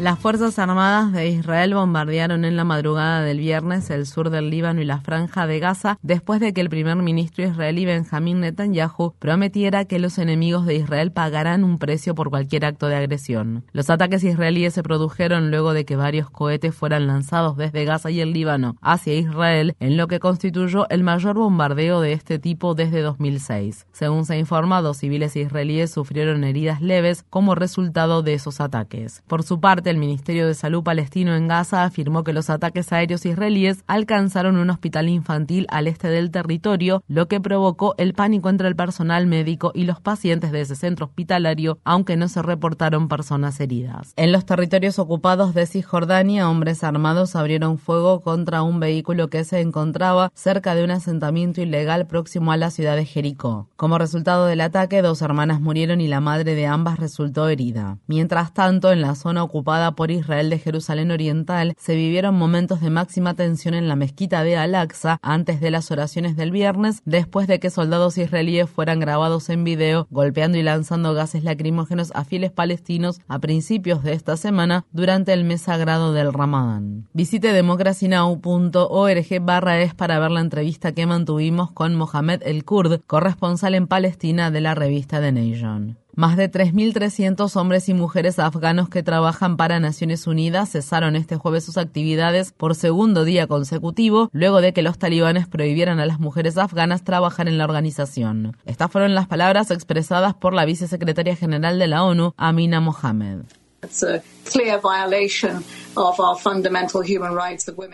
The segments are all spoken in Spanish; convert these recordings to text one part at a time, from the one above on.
Las Fuerzas Armadas de Israel bombardearon en la madrugada del viernes el sur del Líbano y la franja de Gaza después de que el primer ministro israelí Benjamín Netanyahu prometiera que los enemigos de Israel pagarán un precio por cualquier acto de agresión. Los ataques israelíes se produjeron luego de que varios cohetes fueran lanzados desde Gaza y el Líbano hacia Israel, en lo que constituyó el mayor bombardeo de este tipo desde 2006. Según se ha informado, civiles israelíes sufrieron heridas leves como resultado de esos ataques. Por su parte, el Ministerio de Salud palestino en Gaza afirmó que los ataques aéreos israelíes alcanzaron un hospital infantil al este del territorio, lo que provocó el pánico entre el personal médico y los pacientes de ese centro hospitalario, aunque no se reportaron personas heridas. En los territorios ocupados de Cisjordania, hombres armados abrieron fuego contra un vehículo que se encontraba cerca de un asentamiento ilegal próximo a la ciudad de Jericó. Como resultado del ataque, dos hermanas murieron y la madre de ambas resultó herida. Mientras tanto, en la zona ocupada por Israel de Jerusalén Oriental, se vivieron momentos de máxima tensión en la mezquita de Al-Aqsa antes de las oraciones del viernes, después de que soldados israelíes fueran grabados en video golpeando y lanzando gases lacrimógenos a fieles palestinos a principios de esta semana durante el mes sagrado del Ramadán. Visite democracynow.org barra es para ver la entrevista que mantuvimos con Mohamed El Kurd, corresponsal en Palestina de la revista The Nation. Más de 3.300 hombres y mujeres afganos que trabajan para Naciones Unidas cesaron este jueves sus actividades por segundo día consecutivo, luego de que los talibanes prohibieran a las mujeres afganas trabajar en la organización. Estas fueron las palabras expresadas por la vicesecretaria general de la ONU, Amina Mohamed.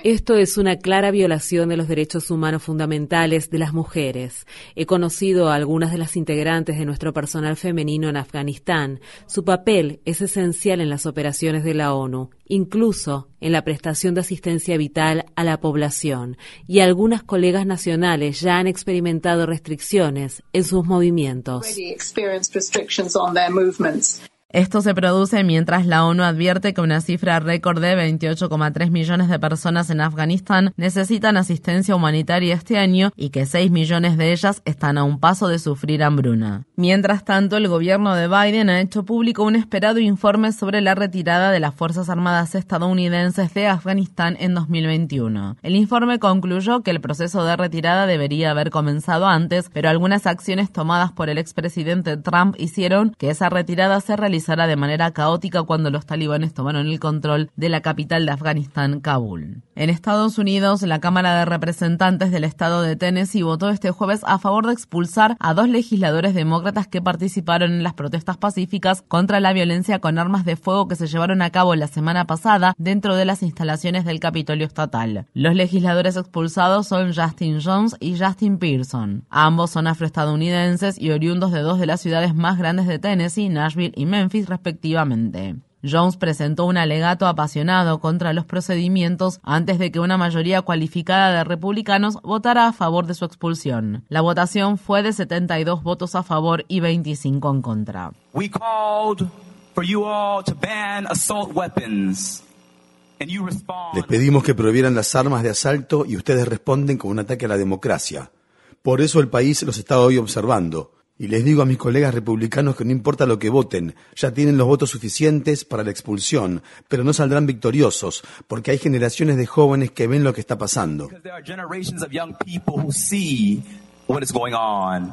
Esto es una clara violación de los derechos humanos fundamentales de las mujeres. He conocido a algunas de las integrantes de nuestro personal femenino en Afganistán. Su papel es esencial en las operaciones de la ONU, incluso en la prestación de asistencia vital a la población. Y algunas colegas nacionales ya han experimentado restricciones en sus movimientos. Esto se produce mientras la ONU advierte que una cifra récord de 28,3 millones de personas en Afganistán necesitan asistencia humanitaria este año y que 6 millones de ellas están a un paso de sufrir hambruna. Mientras tanto, el gobierno de Biden ha hecho público un esperado informe sobre la retirada de las Fuerzas Armadas estadounidenses de Afganistán en 2021. El informe concluyó que el proceso de retirada debería haber comenzado antes, pero algunas acciones tomadas por el expresidente Trump hicieron que esa retirada se realizara de manera caótica cuando los talibanes tomaron el control de la capital de Afganistán, Kabul. En Estados Unidos, la Cámara de Representantes del estado de Tennessee votó este jueves a favor de expulsar a dos legisladores demócratas que participaron en las protestas pacíficas contra la violencia con armas de fuego que se llevaron a cabo la semana pasada dentro de las instalaciones del Capitolio Estatal. Los legisladores expulsados son Justin Jones y Justin Pearson. Ambos son afroestadounidenses y oriundos de dos de las ciudades más grandes de Tennessee, Nashville y Memphis respectivamente. Jones presentó un alegato apasionado contra los procedimientos antes de que una mayoría cualificada de republicanos votara a favor de su expulsión. La votación fue de 72 votos a favor y 25 en contra. Les pedimos que prohibieran las armas de asalto y ustedes responden con un ataque a la democracia. Por eso el país los está hoy observando. Y les digo a mis colegas republicanos que no importa lo que voten, ya tienen los votos suficientes para la expulsión, pero no saldrán victoriosos, porque hay generaciones de jóvenes que ven lo que está pasando.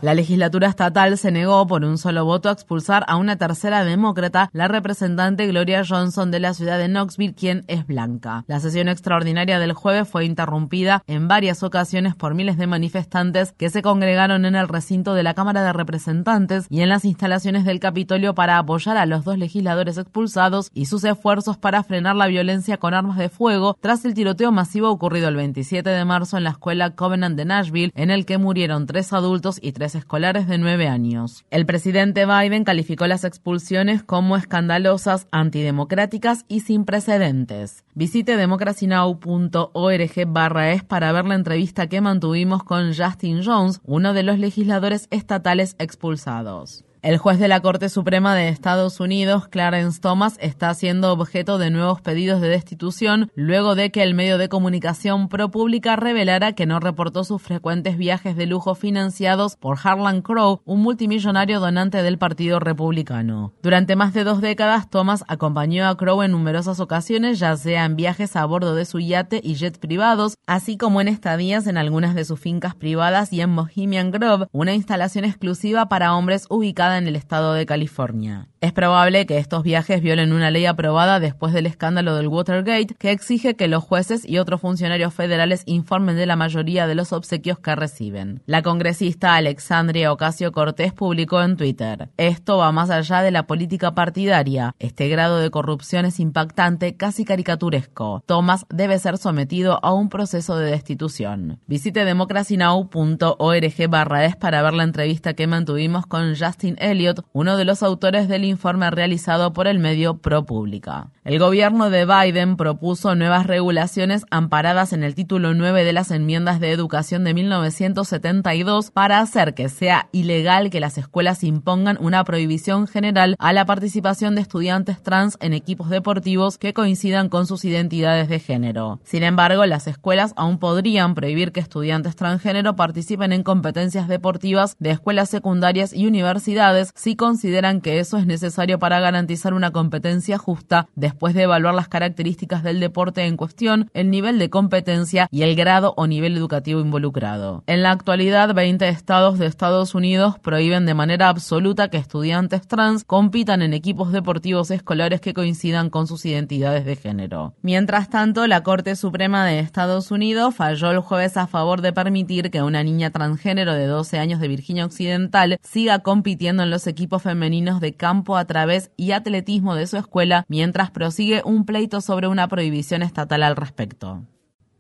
La legislatura estatal se negó por un solo voto a expulsar a una tercera demócrata, la representante Gloria Johnson de la ciudad de Knoxville, quien es blanca. La sesión extraordinaria del jueves fue interrumpida en varias ocasiones por miles de manifestantes que se congregaron en el recinto de la Cámara de Representantes y en las instalaciones del Capitolio para apoyar a los dos legisladores expulsados y sus esfuerzos para frenar la violencia con armas de fuego tras el tiroteo masivo ocurrido el 27 de marzo en la escuela Covenant de Nashville, en el que murieron tres adultos y tres escolares de nueve años. El presidente Biden calificó las expulsiones como escandalosas, antidemocráticas y sin precedentes. Visite democracynow.org barra es para ver la entrevista que mantuvimos con Justin Jones, uno de los legisladores estatales expulsados. El juez de la Corte Suprema de Estados Unidos, Clarence Thomas, está siendo objeto de nuevos pedidos de destitución luego de que el medio de comunicación ProPublica revelara que no reportó sus frecuentes viajes de lujo financiados por Harlan Crow, un multimillonario donante del Partido Republicano. Durante más de dos décadas, Thomas acompañó a Crow en numerosas ocasiones, ya sea en viajes a bordo de su yate y jet privados, así como en estadías en algunas de sus fincas privadas y en Bohemian Grove, una instalación exclusiva para hombres ubicada en el estado de California. Es probable que estos viajes violen una ley aprobada después del escándalo del Watergate que exige que los jueces y otros funcionarios federales informen de la mayoría de los obsequios que reciben. La congresista Alexandria Ocasio Cortés publicó en Twitter, esto va más allá de la política partidaria. Este grado de corrupción es impactante, casi caricaturesco. Thomas debe ser sometido a un proceso de destitución. Visite democracynow.org barra es para ver la entrevista que mantuvimos con Justin Elliott, uno de los autores del informe realizado por el medio ProPublica. El gobierno de Biden propuso nuevas regulaciones amparadas en el título 9 de las enmiendas de educación de 1972 para hacer que sea ilegal que las escuelas impongan una prohibición general a la participación de estudiantes trans en equipos deportivos que coincidan con sus identidades de género. Sin embargo, las escuelas aún podrían prohibir que estudiantes transgénero participen en competencias deportivas de escuelas secundarias y universidades si consideran que eso es necesario para garantizar una competencia justa después de evaluar las características del deporte en cuestión, el nivel de competencia y el grado o nivel educativo involucrado. En la actualidad, 20 estados de Estados Unidos prohíben de manera absoluta que estudiantes trans compitan en equipos deportivos escolares que coincidan con sus identidades de género. Mientras tanto, la Corte Suprema de Estados Unidos falló el jueves a favor de permitir que una niña transgénero de 12 años de Virginia Occidental siga compitiendo en los equipos femeninos de campo a través y atletismo de su escuela mientras prosigue un pleito sobre una prohibición estatal al respecto.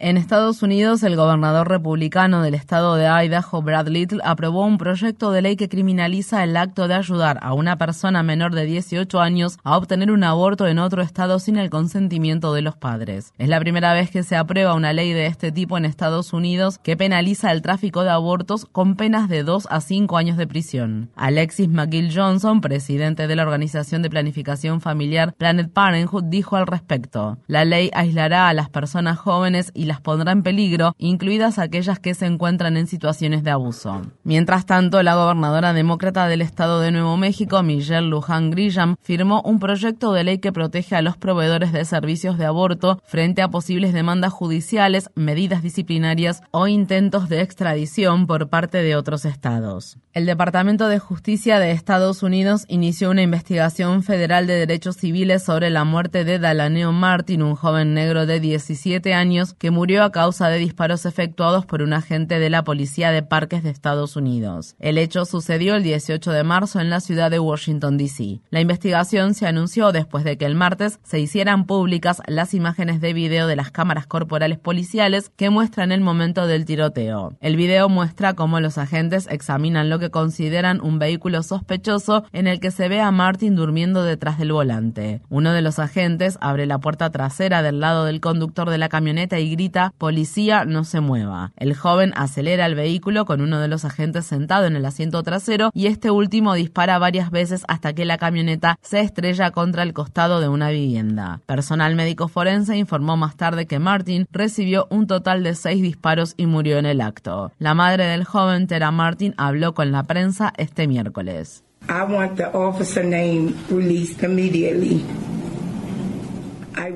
En Estados Unidos, el gobernador republicano del estado de Idaho, Brad Little, aprobó un proyecto de ley que criminaliza el acto de ayudar a una persona menor de 18 años a obtener un aborto en otro estado sin el consentimiento de los padres. Es la primera vez que se aprueba una ley de este tipo en Estados Unidos que penaliza el tráfico de abortos con penas de 2 a 5 años de prisión. Alexis McGill Johnson, presidente de la organización de planificación familiar Planet Parenthood, dijo al respecto: La ley aislará a las personas jóvenes y las pondrá en peligro, incluidas aquellas que se encuentran en situaciones de abuso. Mientras tanto, la gobernadora demócrata del estado de Nuevo México, Michelle Luján Grisham, firmó un proyecto de ley que protege a los proveedores de servicios de aborto frente a posibles demandas judiciales, medidas disciplinarias o intentos de extradición por parte de otros estados. El Departamento de Justicia de Estados Unidos inició una investigación federal de derechos civiles sobre la muerte de Dalaneo Martin, un joven negro de 17 años que murió a causa de disparos efectuados por un agente de la Policía de Parques de Estados Unidos. El hecho sucedió el 18 de marzo en la ciudad de Washington, D.C. La investigación se anunció después de que el martes se hicieran públicas las imágenes de video de las cámaras corporales policiales que muestran el momento del tiroteo. El video muestra cómo los agentes examinan lo que consideran un vehículo sospechoso en el que se ve a Martin durmiendo detrás del volante. Uno de los agentes abre la puerta trasera del lado del conductor de la camioneta y grita Policía, no se mueva. El joven acelera el vehículo con uno de los agentes sentado en el asiento trasero y este último dispara varias veces hasta que la camioneta se estrella contra el costado de una vivienda. Personal médico forense informó más tarde que Martin recibió un total de seis disparos y murió en el acto. La madre del joven, Tera Martin, habló con la prensa este miércoles.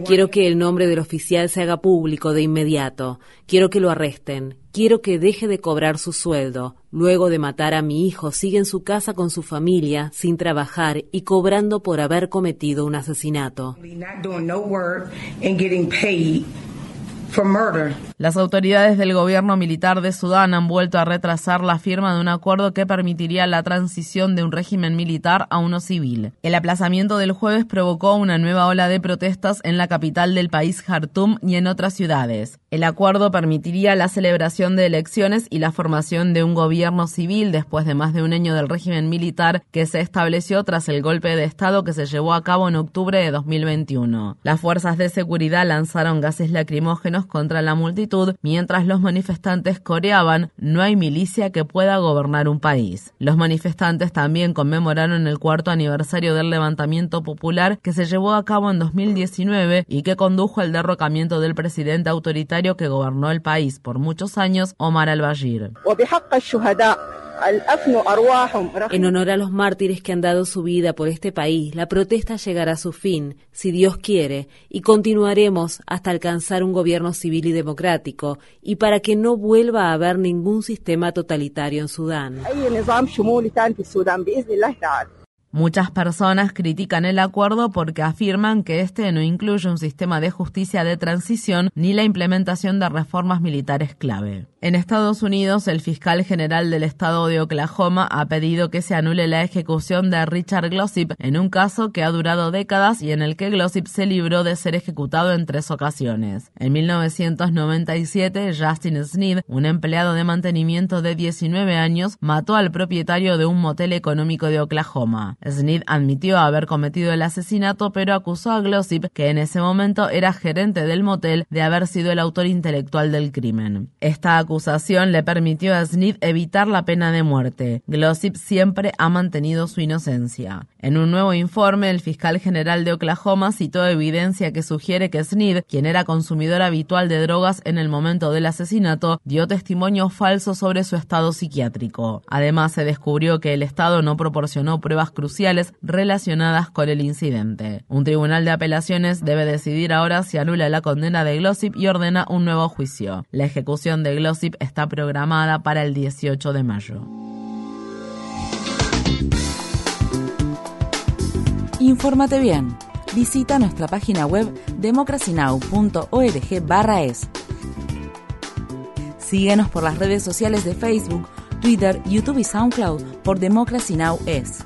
Quiero que el nombre del oficial se haga público de inmediato. Quiero que lo arresten. Quiero que deje de cobrar su sueldo. Luego de matar a mi hijo, sigue en su casa con su familia, sin trabajar y cobrando por haber cometido un asesinato. Las autoridades del gobierno militar de Sudán han vuelto a retrasar la firma de un acuerdo que permitiría la transición de un régimen militar a uno civil. El aplazamiento del jueves provocó una nueva ola de protestas en la capital del país, Jartum, y en otras ciudades. El acuerdo permitiría la celebración de elecciones y la formación de un gobierno civil después de más de un año del régimen militar que se estableció tras el golpe de Estado que se llevó a cabo en octubre de 2021. Las fuerzas de seguridad lanzaron gases lacrimógenos contra la multitud mientras los manifestantes coreaban No hay milicia que pueda gobernar un país. Los manifestantes también conmemoraron el cuarto aniversario del levantamiento popular que se llevó a cabo en 2019 y que condujo al derrocamiento del presidente autoritario que gobernó el país por muchos años, Omar al-Bashir. En honor a los mártires que han dado su vida por este país, la protesta llegará a su fin, si Dios quiere, y continuaremos hasta alcanzar un gobierno civil y democrático, y para que no vuelva a haber ningún sistema totalitario en Sudán. Muchas personas critican el acuerdo porque afirman que este no incluye un sistema de justicia de transición ni la implementación de reformas militares clave. En Estados Unidos, el fiscal general del estado de Oklahoma ha pedido que se anule la ejecución de Richard Glossip en un caso que ha durado décadas y en el que Glossip se libró de ser ejecutado en tres ocasiones. En 1997, Justin Sneed, un empleado de mantenimiento de 19 años, mató al propietario de un motel económico de Oklahoma. Sneed admitió haber cometido el asesinato, pero acusó a Glossip, que en ese momento era gerente del motel, de haber sido el autor intelectual del crimen. Esta acusación le permitió a Sneed evitar la pena de muerte. Glossip siempre ha mantenido su inocencia. En un nuevo informe, el fiscal general de Oklahoma citó evidencia que sugiere que Sneed, quien era consumidor habitual de drogas en el momento del asesinato, dio testimonio falso sobre su estado psiquiátrico. Además, se descubrió que el Estado no proporcionó pruebas relacionadas con el incidente. Un tribunal de apelaciones debe decidir ahora si anula la condena de Glossip y ordena un nuevo juicio. La ejecución de Glossip está programada para el 18 de mayo. Infórmate bien. Visita nuestra página web democracynow.org/es. Síguenos por las redes sociales de Facebook, Twitter, YouTube y SoundCloud por Democracy Now! es.